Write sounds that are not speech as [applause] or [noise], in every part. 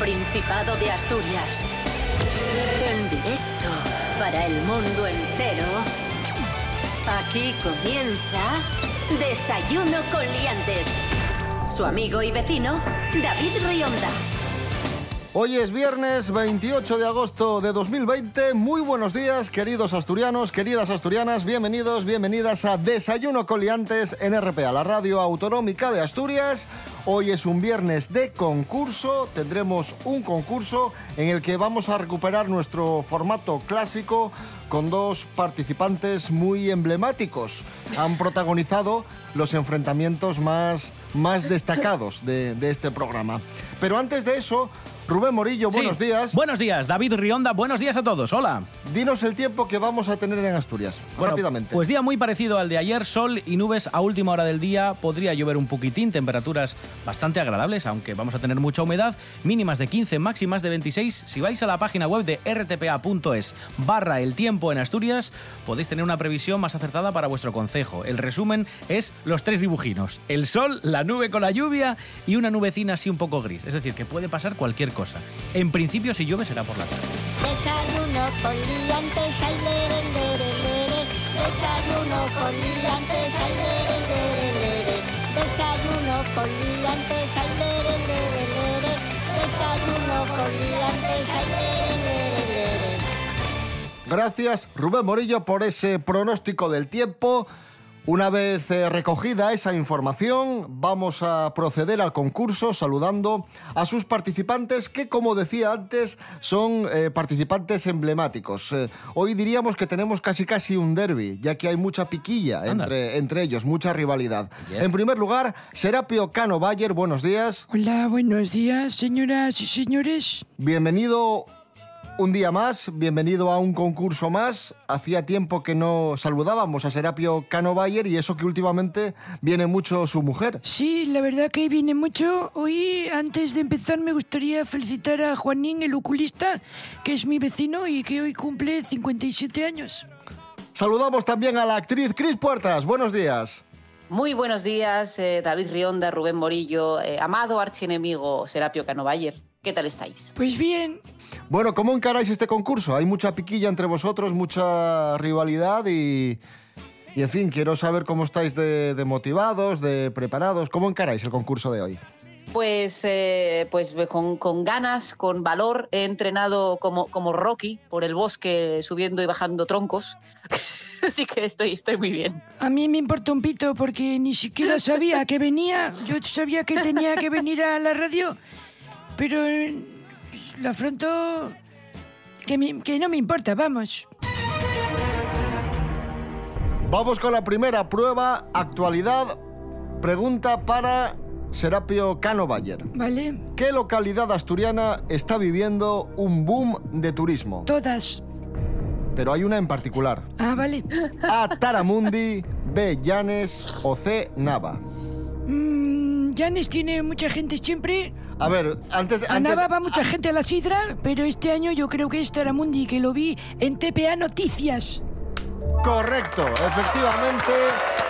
Principado de Asturias. En directo para el mundo entero. Aquí comienza Desayuno con Liantes. Su amigo y vecino, David Rionda. Hoy es viernes 28 de agosto de 2020. Muy buenos días, queridos asturianos, queridas asturianas. Bienvenidos, bienvenidas a Desayuno Coliantes en RPA, la radio autonómica de Asturias. Hoy es un viernes de concurso. Tendremos un concurso en el que vamos a recuperar nuestro formato clásico con dos participantes muy emblemáticos. Han protagonizado los enfrentamientos más, más destacados de, de este programa. Pero antes de eso, Rubén Morillo, buenos Sí. días. Buenos días, David Rionda, buenos días a todos. Hola. Dinos el tiempo que vamos a tener en Asturias, Bueno, rápidamente. Pues día muy parecido al de ayer, sol y nubes a última hora del día. Podría llover un poquitín, temperaturas bastante agradables, aunque vamos a tener mucha humedad. Mínimas de 15, máximas de 26. Si vais a la página web de rtpa.es barra el tiempo en Asturias, podéis tener una previsión más acertada para vuestro concejo. El resumen es los tres dibujinos. El sol, la nube con la lluvia y una nubecina así un poco gris. Es decir, que puede pasar cualquier cosa. En principio, si llueve, será por la tarde. Desayuno con liantes, ay, lere, lere, lere. Desayuno con liantes, ay, lere, lere, lere. Desayuno con liantes, ay, lere, lere, lere. Desayuno con liantes, ay, lere, lere, lere. Gracias, Rubén Morillo, por ese pronóstico del tiempo. Una vez eh, recogida esa información, vamos a proceder al concurso saludando a sus participantes que, como decía antes, son eh, participantes emblemáticos. Eh, hoy diríamos que tenemos casi casi un derby, ya que hay mucha piquilla entre, entre ellos, mucha rivalidad. Yes. En primer lugar, Serapio Cano Bayer, buenos días. Hola, buenos días, señoras y señores. Bienvenido un día más, bienvenido a un concurso más. Hacía tiempo que no saludábamos a Serapio Cano Bayer y eso que últimamente viene mucho su mujer. Sí, la verdad que viene mucho. Hoy, antes de empezar, me gustaría felicitar a Juanín, el oculista, que es mi vecino y que hoy cumple 57 años. Saludamos también a la actriz Cris Puertas. Buenos días. Muy buenos días, eh, David Rionda, Rubén Morillo, eh, amado archienemigo Serapio Canovayer. ¿Qué tal estáis? Pues bien, Bueno, ¿cómo encaráis este concurso? Hay mucha piquilla entre vosotros, mucha rivalidad y... Y en fin, quiero saber cómo estáis de, de motivados, de preparados. ¿Cómo encaráis el concurso de hoy? Pues, eh, pues con, con ganas, con valor, he entrenado como, como Rocky por el bosque subiendo y bajando troncos. [laughs] Así que estoy, estoy muy bien. a mí me importa un pito porque ni siquiera sabía que venía. Yo sabía que tenía que venir a la radio, pero lo afronto que, me- que no me importa, vamos. Vamos con la primera prueba, actualidad. Pregunta para Serapio Cano Bayer. ¿Vale? ¿Qué localidad asturiana está viviendo un boom de turismo? Todas. Pero hay una en particular. Ah, vale. A. Taramundi, B. Llanes o C. Nava. Mm, Llanes tiene mucha gente siempre. A ver, antes... Antes va mucha gente a la sidra, pero este año yo creo que es Taramundi, que lo vi en TPA Noticias. Correcto, efectivamente.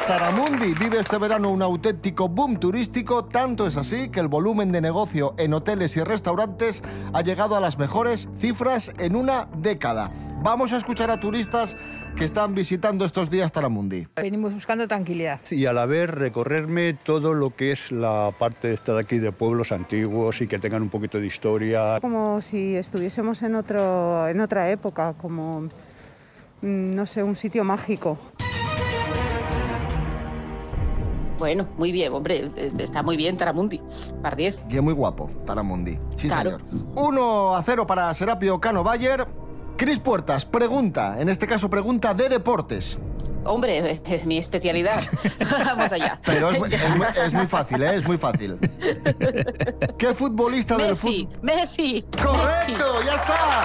Taramundi vive este verano un auténtico boom turístico, tanto es así que el volumen de negocio en hoteles y restaurantes ha llegado a las mejores cifras en una década. Vamos a escuchar a turistas que están visitando estos días Taramundi. Venimos buscando tranquilidad. y a la vez recorrerme todo lo que es la parte esta de aquí de pueblos antiguos y que tengan un poquito de historia. Como si estuviésemos en, otro, en otra época, como, mm, no sé, un sitio mágico. Bueno, muy bien, hombre, está muy bien Taramundi. Par 10. Y es muy guapo, Taramundi. Sí, Claro. señor. 1 a 0 para Serapio Cano Bayer. Cris Puertas, pregunta, en este caso pregunta de deportes. Hombre, es mi especialidad. [laughs] Vamos allá. Pero es, muy- es muy- es muy fácil, ¿eh? Es muy fácil. ¿Qué futbolista del Messi, fútbol? Messi. ¡Correcto! ¡Ya está!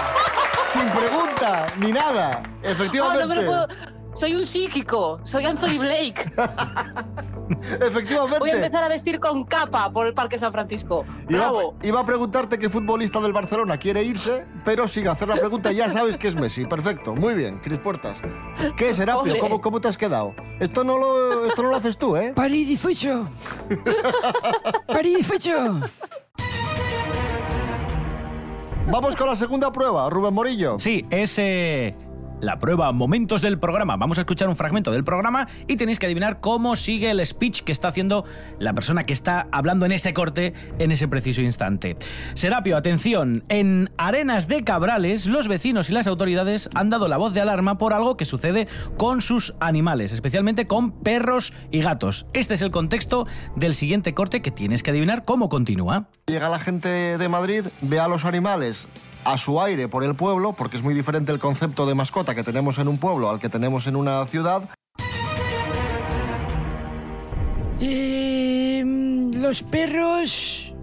Sin pregunta, ni nada. Messi. Oh, Efectivamente. no me lo puedo- Soy un psíquico, soy Anthony Blake. [laughs] [laughs] Efectivamente. Voy a empezar a vestir con capa por el Parque San Francisco. Iba, Bravo. iba a preguntarte qué futbolista del Barcelona quiere irse, pero sin hacer la pregunta ya sabes que es Messi. Perfecto, muy bien, Cris Puertas. ¿Qué es Serapio? ¿Cómo, ¿Cómo te has quedado? Esto no lo, esto no lo haces tú, ¿eh? París y fecho. [laughs] París y fecho. Vamos con la segunda prueba, Rubén Morillo. Sí, es eh, la prueba Momentos del programa. Vamos a escuchar un fragmento del programa y tenéis que adivinar cómo sigue el speech que está haciendo la persona que está hablando en ese corte en ese preciso instante. Serapio, atención. En Arenas de Cabrales, los vecinos y las autoridades han dado la voz de alarma por algo que sucede con sus animales, especialmente con perros y gatos. Este es el contexto del siguiente corte que tienes que adivinar cómo continúa. Llega la gente de Madrid, ve a los animales a su aire por el pueblo, porque es muy diferente el concepto de mascota que tenemos en un pueblo al que tenemos en una ciudad. Eh, los perros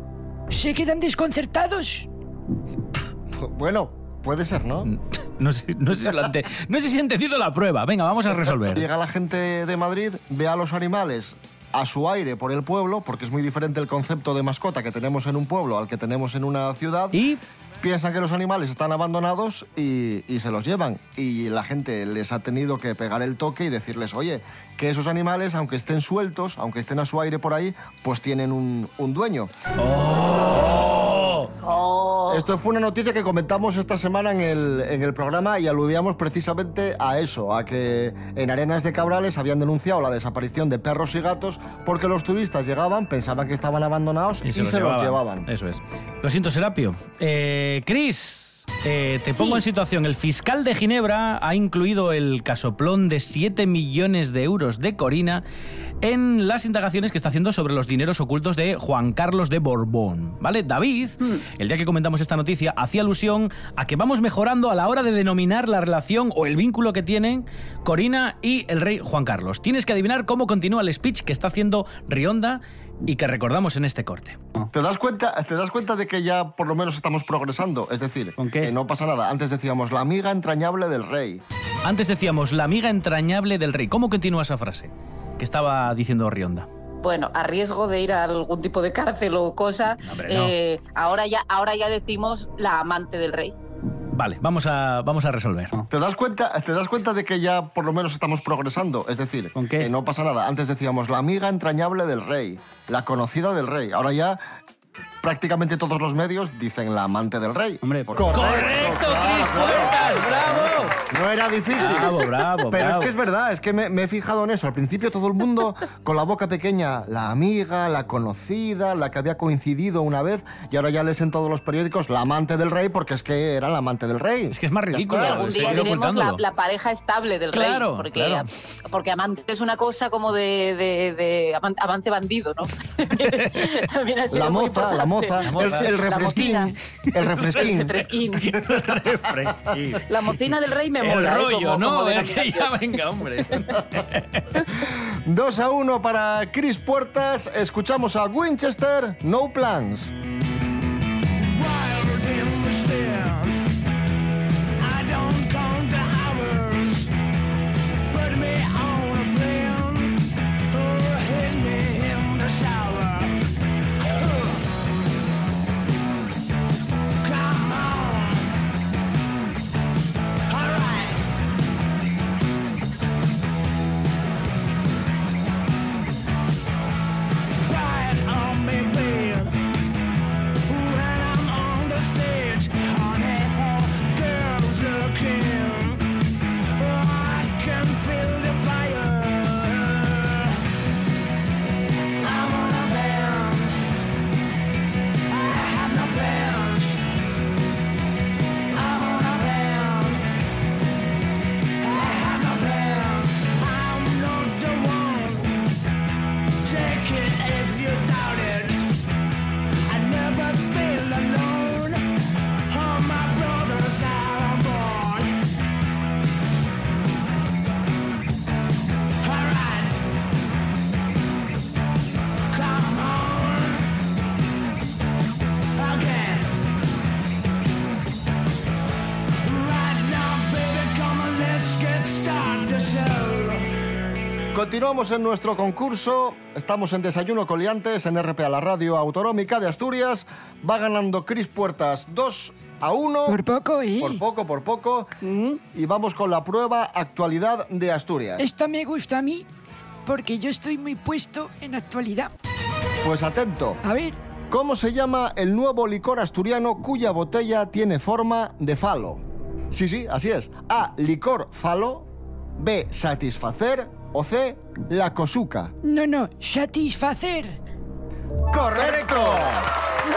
se quedan desconcertados. Bueno, puede ser, ¿no? No sé, no sé si, lo no sé si he entendido la prueba. Venga, vamos a resolver. Llega la gente de Madrid, ve a los animales a su aire por el pueblo, porque es muy diferente el concepto de mascota que tenemos en un pueblo al que tenemos en una ciudad. Y Piensan que los animales están abandonados y, se los llevan. Y la gente les ha tenido que pegar el toque y decirles, oye, que esos animales, aunque estén sueltos, aunque estén a su aire por ahí, pues tienen un, un dueño. Oh, Esto fue una noticia que comentamos esta semana en el, en el programa y aludíamos precisamente a eso, a que en Arenas de Cabrales habían denunciado la desaparición de perros y gatos porque los turistas llegaban, pensaban que estaban abandonados y, se, los llevaban. Eso es. Lo siento, Serapio. Eh, Cris, eh, te pongo Sí. en situación. El fiscal de Ginebra ha incluido el casoplón de 7 millones de euros de Corina en las indagaciones que está haciendo sobre los dineros ocultos de Juan Carlos de Borbón. ¿Vale? David, Hmm. el día que comentamos esta noticia, hacía alusión a que vamos mejorando a la hora de denominar la relación o el vínculo que tienen Corina y el rey Juan Carlos. Tienes que adivinar cómo continúa el speech que está haciendo Rionda y que recordamos en este corte. ¿Te das, cuenta, ¿Te das cuenta de que ya por lo menos estamos progresando? Es decir, ¿Con qué? que no pasa nada. Antes decíamos la amiga entrañable del rey. Antes decíamos la amiga entrañable del rey. ¿Cómo continúa esa frase que estaba diciendo Rionda? bueno, a riesgo de ir a algún tipo de cárcel o cosa, Hombre, no. eh, ahora, ya, ahora ya decimos la amante del rey. Vale, vamos a, vamos a resolver. ¿Te das, cuenta, ¿Te das cuenta de que ya por lo menos estamos progresando? Es decir, ¿Con qué? que no pasa nada. Antes decíamos la amiga entrañable del rey, la conocida del rey. Ahora ya prácticamente todos los medios dicen la amante del rey. Hombre, por- Correcto, ¡Correcto, Cris. Puertas! ¡Bravo! No era difícil. Bravo, bravo, Pero bravo. es que es verdad, es que me, me he fijado en eso. Al principio todo el mundo con la boca pequeña, la amiga, la conocida, la que había coincidido una vez, y ahora ya lees en todos los periódicos la amante del rey porque es que era la amante del rey. Es que es más ridículo. está. Algún día diremos la, la pareja estable del Claro, rey, porque, claro. porque amante es una cosa como de, de- de aman- amante bandido, ¿no? [laughs] También ha sido La muy moza, la moza, La el, el La refresquín, el refresquín. [laughs] El fresquín. [laughs] Refresquín. La mocina del rey me El mola. ¿eh? rollo, Como- ¿no? como que ya venga, hombre. [laughs] 2 a 1 para Chris Puertas. Escuchamos a Winchester, No Plans. Continuamos en nuestro concurso. Estamos en Desayuno Coliantes en RPA, la radio autonómica de Asturias. Va ganando Chris Puertas 2 a 1. Por poco, ¿eh? Por poco, por poco. Y vamos con la prueba actualidad de Asturias. Esta me gusta a mí porque yo estoy muy puesto en actualidad. Pues atento. A ver, ¿Cómo se llama el nuevo licor asturiano cuya botella tiene forma de falo? Sí, sí, así es. A. Licor falo. B. Satisfacer. O C. La cosuca. No, no, satisfacer. ¡Correcto!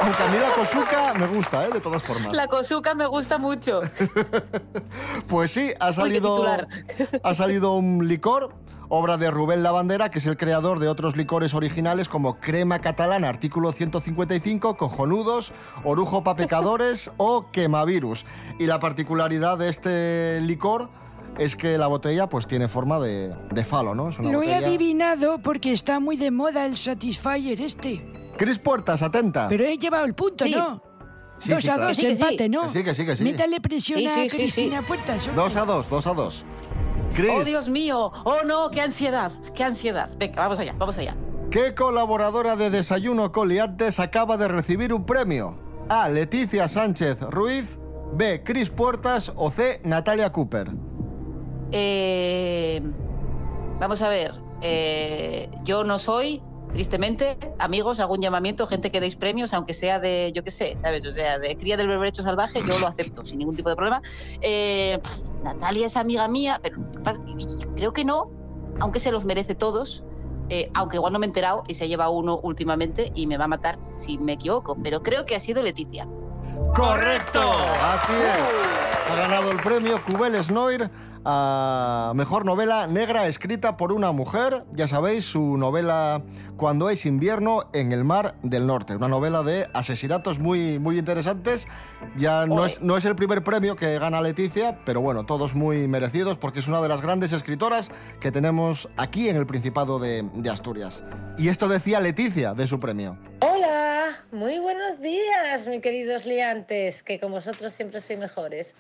Aunque a mí la cosuca me gusta, ¿eh? De todas formas. La cosuca me gusta mucho. [laughs] Pues sí, ha salido, ha salido un licor, obra de Rubén Lavandera, que es el creador de otros licores originales como Crema Catalana, artículo 155, Cojonudos, Orujo pa' Pecadores o Quemavirus. Y la particularidad de este licor es que la botella pues tiene forma de, de falo, ¿no? Es una Lo he adivinado porque está muy de moda el Satisfyer este. Cris Puertas, atenta. Pero he llevado el punto, Sí. ¿no? Sí, dos sí, a claro. dos, empate, ¿no? Que sí, que sí, que sí. Métale presión Sí, a sí, sí, Cristina Puertas. hombre. Dos a dos, dos a dos. Oh, Dios mío. Oh, no, qué ansiedad, qué ansiedad. Venga, vamos allá, vamos allá. ¿qué colaboradora de Desayuno Coliantes acaba de recibir un premio? A. Leticia Sánchez Ruiz. B. Cris Puertas. O C. Natalia Cooper. Eh, vamos a ver. eh, yo no soy, tristemente, amigos, hago un llamamiento, gente que deis premios, aunque sea de, yo qué sé, ¿sabes? O sea, de cría del berberecho salvaje, yo lo acepto sin ningún tipo de problema. Eh, Natalia es amiga mía, pero creo que no, aunque se los merece todos. aunque igual no me he enterado y se lleva uno últimamente y me va a matar si me equivoco, pero creo que ha sido Leticia. ¡Correcto! Así es. Ha ganado el premio Cubel Snoir a Mejor Novela Negra escrita por una mujer. Ya sabéis, su novela Cuando es invierno en el Mar del Norte. Una novela de asesinatos muy, muy interesantes. Ya no es, no es el primer premio que gana Leticia, pero bueno, todos muy merecidos porque es una de las grandes escritoras que tenemos aquí en el Principado de, de Asturias. Y esto decía Leticia de su premio. Hola, muy buenos días, mis queridos liantes, que con vosotros siempre soy mejores.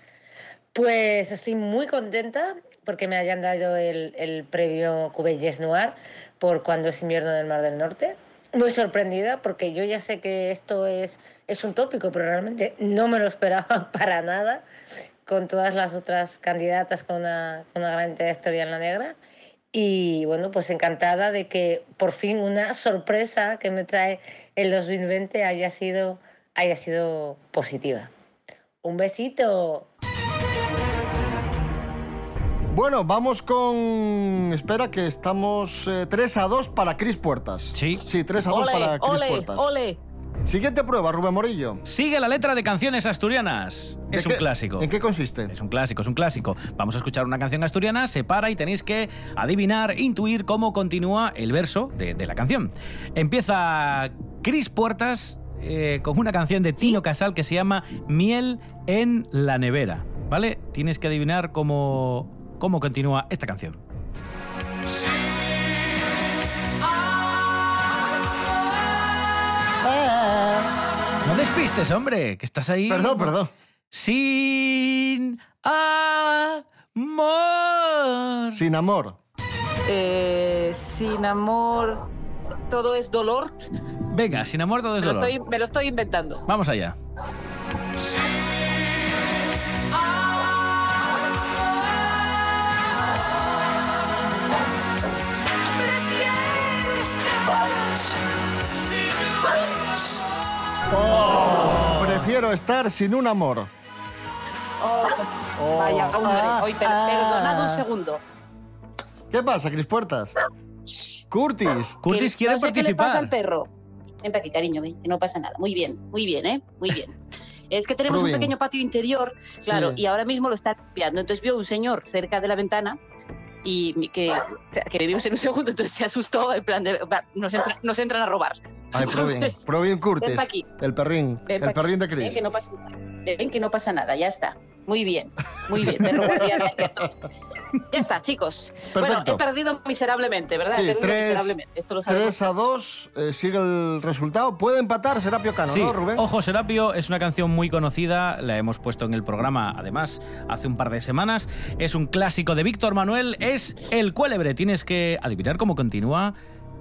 Pues estoy muy contenta porque me hayan dado el, el premio Cubelles Noir por cuando es invierno del Mar del Norte. Muy sorprendida porque yo ya sé que esto es, es un tópico, pero realmente no me lo esperaba [laughs] para nada con todas las otras candidatas con una, con una gran trayectoria en la negra. Y bueno, pues encantada de que por fin una sorpresa que me trae el 2020 haya sido, haya sido positiva. Un besito. Bueno, vamos con. Espera, que estamos eh, 3 a 2 para Cris Puertas. Sí. Sí, 3 a 2 Ole, para Cris Puertas. ole. Siguiente prueba, Rubén Morillo. Sigue la letra de canciones asturianas. ¿De Es un qué- clásico. ¿En qué consiste? Es un clásico, es un clásico. Vamos a escuchar una canción asturiana, se para y tenéis que adivinar, intuir cómo continúa el verso de, de la canción. Empieza Cris Puertas eh, con una canción de Tino Casal que se llama Miel en la nevera. ¿Vale? Tienes que adivinar cómo, cómo continúa esta canción. No despistes, hombre, que estás ahí. Perdón, perdón. Sin amor. Sin amor. Eh, sin amor, todo es dolor. Venga, sin amor todo es Me lo, dolor. estoy, me lo estoy inventando. Vamos allá. Oh, prefiero estar sin un amor. Oh, vaya, hombre. ah, Hoy, per- ah. perdonad un segundo. ¿Qué pasa, Cris Puertas? Curtis. Curtis quiere no sé qué le pasa al participar. perro. Ven para aquí, cariño, ven, que no pasa nada. Muy bien, muy bien, ¿eh? Muy bien. Es que tenemos un pequeño patio interior, claro, Sí. y ahora mismo lo está limpiando. Entonces vio un señor cerca de la ventana y que, que vivimos en un segundo, entonces se asustó, en plan de, nos, entra- nos entran a robar. Ay, Provin Curtis. El perrín. El perrín de aquí, ven Cris. que no pasa nada. Ven que no pasa nada, ya está. Muy bien, muy bien, perro guardián. Ya está, chicos. Bueno, he perdido miserablemente, ¿verdad? Sí, he perdido tres- miserablemente. Esto lo sabemos. 3 a 2, eh, sigue el resultado. Puede empatar Serapio Cano, Sí, ¿no, Rubén? Ojo Serapio es una canción muy conocida, la hemos puesto en el programa además hace un par de semanas. Es un clásico de Víctor Manuel, es El Cuélebre. Tienes que adivinar cómo continúa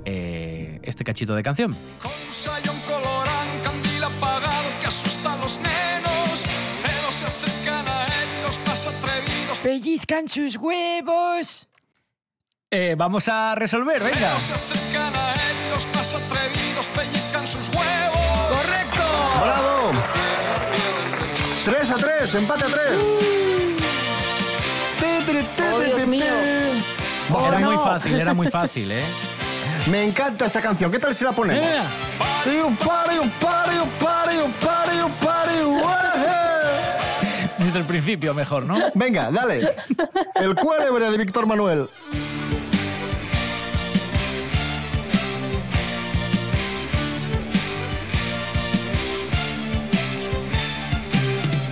eh, este cachito de canción. Con sayón colorán, candil apagado que asusta a los atrevidos. Pellizcan sus huevos. Eh, vamos a resolver, venga. Atrevidos pellizcan sus huevos. ¡Correcto! ¡Bravo! 3 a 3, empate a 3. Uh. Era oh, muy fácil, era muy fácil, ¿eh? [laughs] Me encanta esta canción. ¿Qué tal si la ponemos? [laughs] Desde el principio mejor, ¿no? [laughs] Venga, dale. El cuélebre de Víctor Manuel.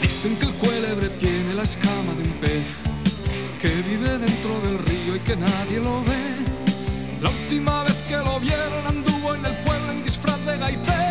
Dicen que el cuélebre tiene la escama de un pez que vive dentro del río y que nadie lo ve. La última vez que lo vieron anduvo en el pueblo en disfraz de gaitero.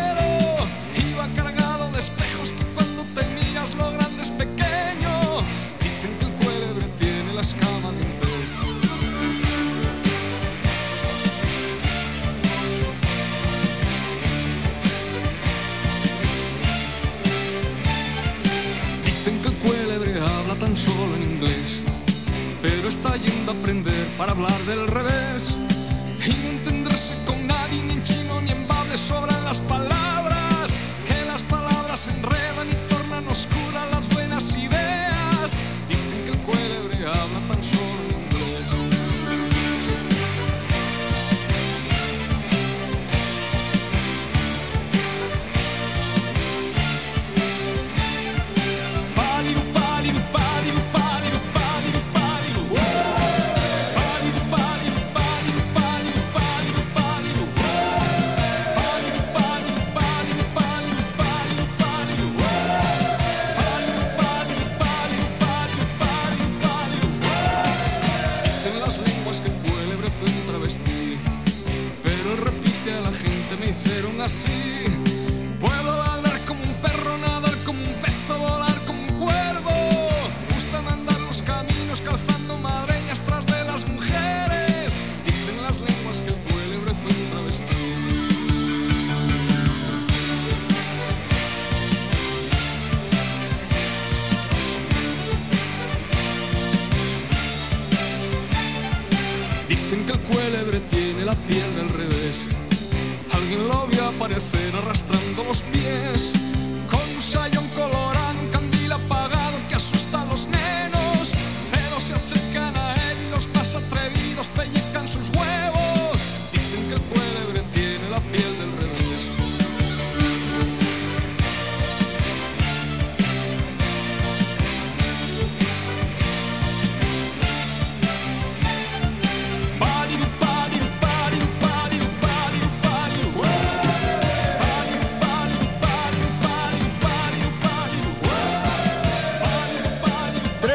Aprender para hablar del revés. Y no entenderse con nadie ni en chino ni en bable sobran las palabras,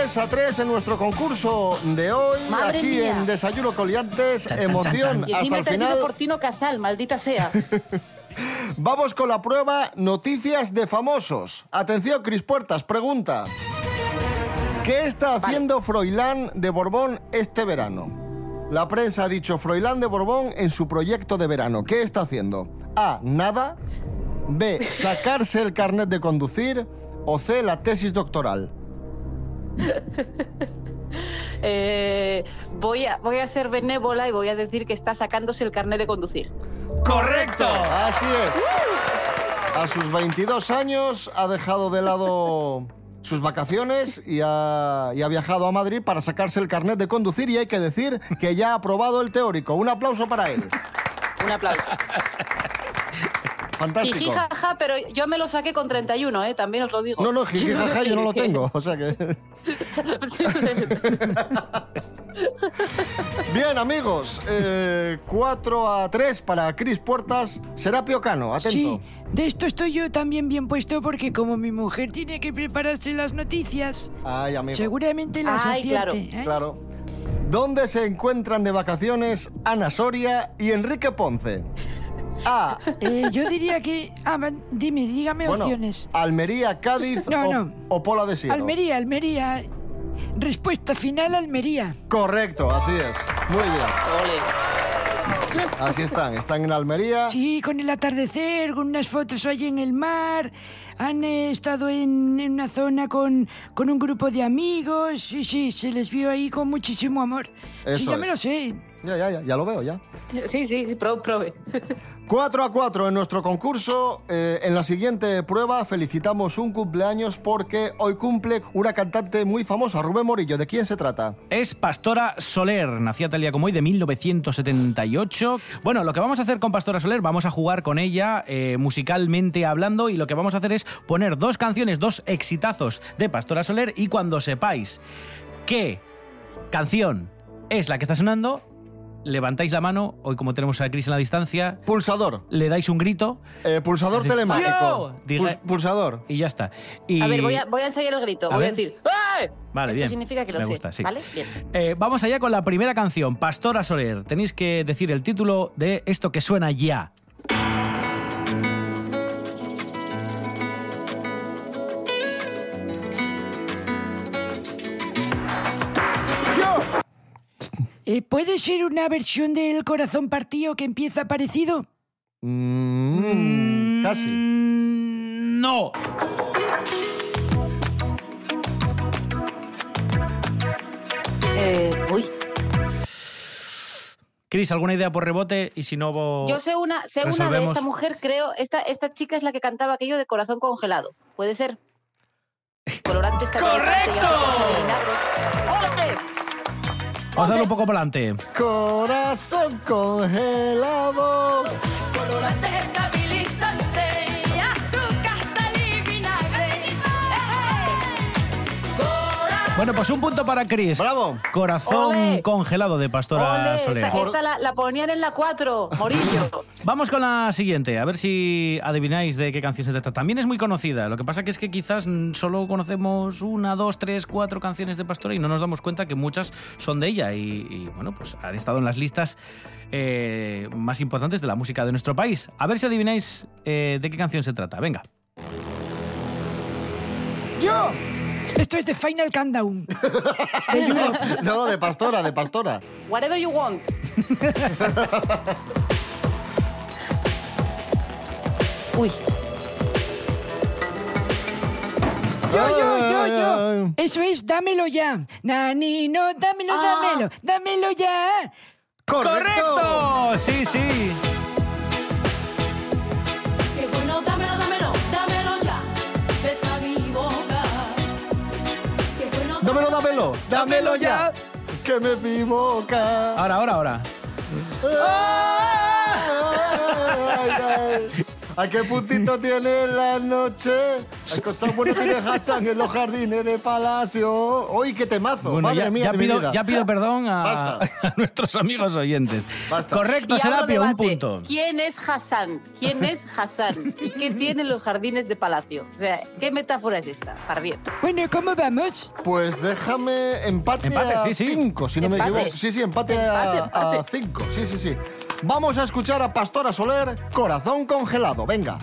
3 a 3 en nuestro concurso de hoy, Madre aquí mía. en Desayuno Coliantes. Chan, chan, Emoción chan, Y hasta el perdido final. por Tino Casal, maldita sea. [laughs] Vamos con la prueba Noticias de Famosos. Atención, Cris Puertas, pregunta. ¿Qué está haciendo Froilán de Borbón este verano? La prensa ha dicho Froilán de Borbón en su proyecto de verano. ¿Qué está haciendo? A. Nada. B. [laughs] Sacarse el carnet de conducir. O C. La tesis doctoral. [laughs] Eh, voy, a, voy a ser benévola y voy a decir que está sacándose el carnet de conducir. ¡Correcto! Así es. A sus 22 años ha dejado de lado sus vacaciones y ha, y ha viajado a Madrid para sacarse el carnet de conducir y hay que decir que ya ha aprobado el teórico. Un aplauso para él. Un aplauso. Fantástico. Jiji, jaja, pero yo me lo saqué con 31, ¿eh? también os lo digo. No, no, jiji, jaja, yo no lo tengo. O sea que... [laughs] [laughs] Bien, amigos. 4 a 3 para Cris Puertas. Serapio Cano, atento. Sí, de esto estoy yo también bien puesto porque como mi mujer tiene que prepararse las noticias, Ay, amigo. seguramente las Ay, claro. acierte. ¿eh? Claro. ¿Dónde se encuentran de vacaciones Ana Soria y Enrique Ponce? A. Eh, yo diría que... Ah, dime, dígame Bueno, opciones. Almería, Cádiz No, o, no. o Pola de Siero. Almería, Almería. Respuesta final, Almería. Correcto, así es. Muy bien. Ole. Así están. Están en Almería. Sí, con el atardecer, con unas fotos allí en el mar. Han eh, estado en, en una zona con, con un grupo de amigos. Sí, sí, se les vio ahí con muchísimo amor. Eso sí, ya me es. lo sé. Ya, ya, ya, ya lo veo, ya. Sí, sí, sí, pro- prove. [laughs] 4 a 4 en nuestro concurso. Eh, en la siguiente prueba felicitamos un cumpleaños porque hoy cumple una cantante muy famosa, Rubén Morillo. ¿De quién se trata? Es Pastora Soler, nacida tal día como hoy de 1978. Bueno, lo que vamos a hacer con Pastora Soler, vamos a jugar con ella eh, musicalmente hablando y lo que vamos a hacer es poner dos canciones, dos exitazos de Pastora Soler y cuando sepáis qué canción es la que está sonando, levantáis la mano, hoy como tenemos a Cris en la distancia, Pulsador. le dais un grito. Eh, pulsador telemático. "Yo". Diga- Puls- pulsador. Y ya está. Y- A ver, voy a, voy a ensayar el grito. A voy ver. a decir ¡Ay! Vale, Esto bien. significa que lo Me sé. gusta, sí. ¿Vale? Bien. Eh, vamos allá con la primera canción, Pastora Soler. Tenéis que decir el título de esto que suena ya. ¿Puede ser una versión del corazón partido que empieza parecido? Mm, casi. No. Eh, uy. Cris, ¿alguna idea por rebote? Y si no, vo- Yo sé una, sé una de esta mujer, creo. Esta, esta chica es la que cantaba aquello de corazón congelado. ¿Puede ser? [laughs] Colorante está ¡Correcto! ¡Órale! Vamos a darle un poco para adelante. Corazón congelado. Colorante Bueno, pues un punto para Cris. ¡Bravo! Corazón congelado de Pastora Ole, Soler. esta, esta la, la ponían en la 4, Morillo. [laughs] Vamos con la siguiente, a ver si adivináis de qué canción se trata. También es muy conocida, lo que pasa que es que quizás solo conocemos una, dos, tres, cuatro canciones de Pastora y no nos damos cuenta que muchas son de ella y, y, bueno, pues han estado en las listas eh, más importantes de la música de nuestro país. A ver si adivináis eh, de qué canción se trata. Venga. ¡Yo! Esto es de Final Countdown. De Europe. [laughs] No, de pastora, de pastora. Whatever you want. [laughs] Uy, Yo, yo, yo, yo. Eso es dámelo ya. Nanino, dámelo, Ah. dámelo, dámelo ya. ¡Correcto! Sí, sí. Dámelo, dámelo, dámelo ya. Que me equivoca. Ahora, ahora, ahora. Ay, ay. ¿A qué puntito [laughs] tiene la noche? Hay cosas buenas tiene Hassan [laughs] en los jardines de Palacio. ¡Uy, qué temazo! Bueno, Madre ya, mía ya de mi pido, vida. ya pido perdón a, [laughs] a nuestros amigos oyentes. Basta. Correcto, Serapio, un punto. ¿Quién es Hassan? ¿Quién es Hassan? ¿Y qué tienen los jardines de Palacio? O sea, ¿qué metáfora es esta? Pardiez. Bueno, ¿cómo vamos? Pues déjame empate, Empate, a sí, sí. 5, si no me Empate. equivoco. Sí, sí, empate, a- Empate, empate. 5. Sí, sí, sí. Vamos a escuchar a Pastora Soler, Corazón Congelado. Venga.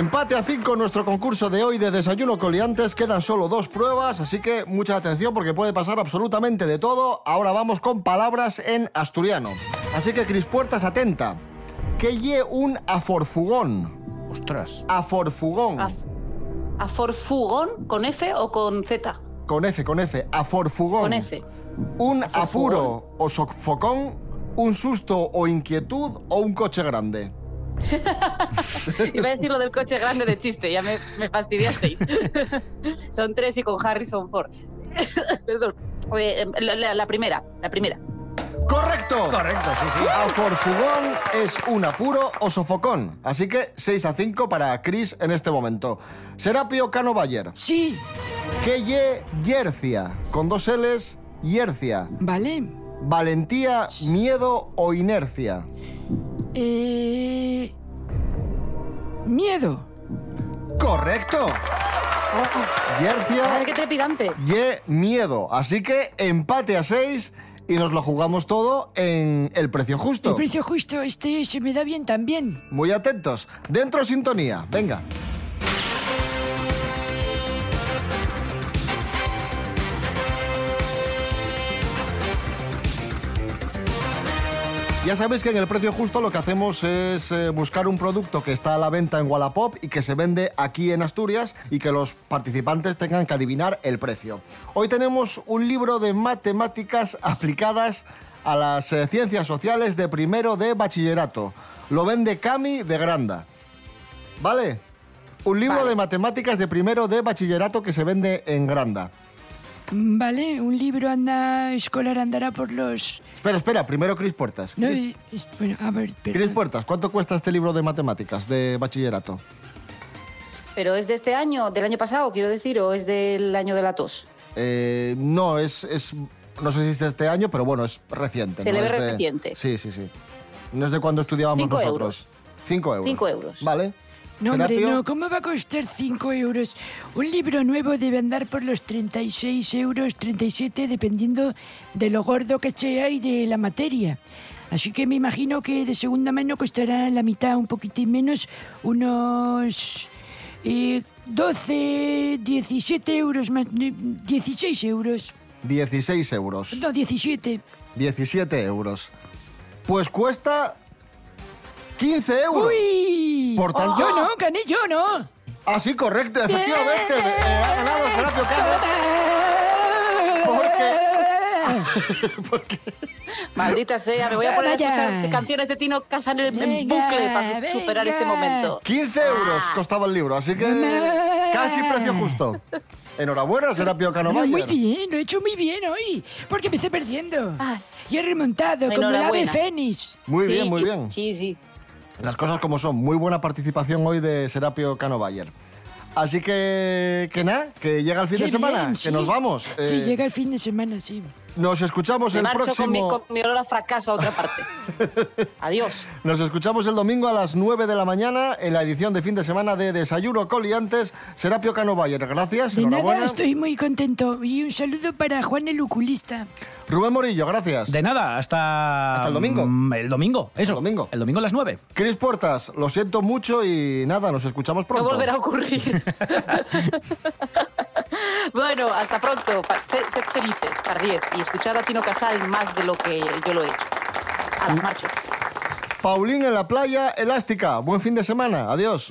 Empate a 5 nuestro concurso de hoy de Desayuno Coliantes. Quedan solo dos pruebas, así que mucha atención porque puede pasar absolutamente de todo. Ahora vamos con palabras en asturiano. Así que, Cris Puertas, atenta. Que lle un aforfugón. Ostras. Aforfugón. Af- ¿Aforfugón con F o con Z? Con F, con F. Aforfugón. Con F. Un apuro o sofocón, un susto o inquietud o un coche grande. [laughs] Iba a decir lo del coche grande de chiste, ya me, me fastidiasteis. [laughs] Son tres y con Harrison Ford. [laughs] Perdón. Eh, la, la- la primera, la primera. ¡Correcto! Correcto, sí, sí. A Forfugón es un apuro o sofocón. Así que 6 a 5 para Chris en este momento. Serapio Cano Bayer. Sí, Que ye yercia. Con dos L's, yercia. vale. Valentía, miedo o inercia. Eh... Miedo. ¡Correcto! Yercia, Ay, qué trepidante. ye miedo. Así que empate a 6 y nos lo jugamos todo en el precio El justo. precio justo, este se me da bien también. Muy atentos. Dentro sintonía. Venga. Ya sabéis que en el precio justo lo que hacemos es eh, buscar un producto que está a la venta en Wallapop y que se vende aquí en Asturias y que los participantes tengan que adivinar el precio. Hoy tenemos un libro de matemáticas aplicadas a las eh, ciencias sociales de primero de bachillerato. Lo vende Cami de Granda. ¿Vale? Un libro Vale. de matemáticas de primero de bachillerato que se vende en Granda. Vale, un libro anda escolar andará por los... Espera, espera, primero Cris Puertas. No, Cris- es- bueno, a ver, espera. Cris Puertas, ¿cuánto cuesta este libro de matemáticas de bachillerato? Pero es de este año, del año pasado, quiero decir, o es del año de la tos. Eh, no, es, es. No sé si es de este año, pero bueno, es reciente. Se ¿no? le ve Es de- reciente. Sí, sí, sí. No es de cuando estudiábamos Cinco nosotros. euros. Cinco euros. Cinco euros. Vale. No, hombre, no, ¿cómo va a costar 5 euros? Un libro nuevo debe andar por los 36 euros, 37, dependiendo de lo gordo que sea y de la materia. Así que me imagino que de segunda mano costará la mitad, un poquitín menos, unos eh, 12, 17 euros, más, eh, 16 euros. 16 euros. No, 17. 17 euros. Pues cuesta 15 euros. ¡Uy! Por tanto- Yo no, gané yo, ¿no? Ah, sí, correcto, efectivamente. Eh, ha ganado Serapio Cano. Porque. [laughs] Maldita sea, me voy a poner a escuchar canciones de Tino Casal en, en bucle para su- superar venga. este momento. 15 euros costaba el libro, así que casi precio justo. Enhorabuena, Serapio Cano No, muy bien, lo he hecho muy bien hoy. Porque empecé perdiendo. Ay. Y he remontado, como el ave fénix. Muy Sí, bien, muy bien. Sí, sí. Las cosas como son. Muy buena participación hoy de Serapio Cano Bayer. Así que, que nada, que llega el fin Qué de semana, bien, que nos vamos. Sí, Eh, llega el fin de semana, sí. Nos escuchamos Me el marcho con mi, próximo. con mi olor a fracaso a otra parte. [laughs] Adiós. Nos escuchamos el domingo a las 9 de la mañana en la edición de fin de semana de Desayuno Coliantes. Serapio Cano Bayer, gracias. De enhorabuena. nada, estoy muy contento. Y un saludo para Juan el oculista. Rubén Morillo, gracias. De nada, hasta... Hasta el domingo. mm, El domingo, eso. El domingo. El domingo a las 9. Cris Puertas, lo siento mucho y nada, nos escuchamos pronto. No volverá a ocurrir. [laughs] [laughs] bueno, hasta pronto. Sed, felices, Pardiez, y escuchad a Tino Casal más de lo que yo lo he hecho. A la. Paulín en la playa elástica. Buen fin de semana. Adiós.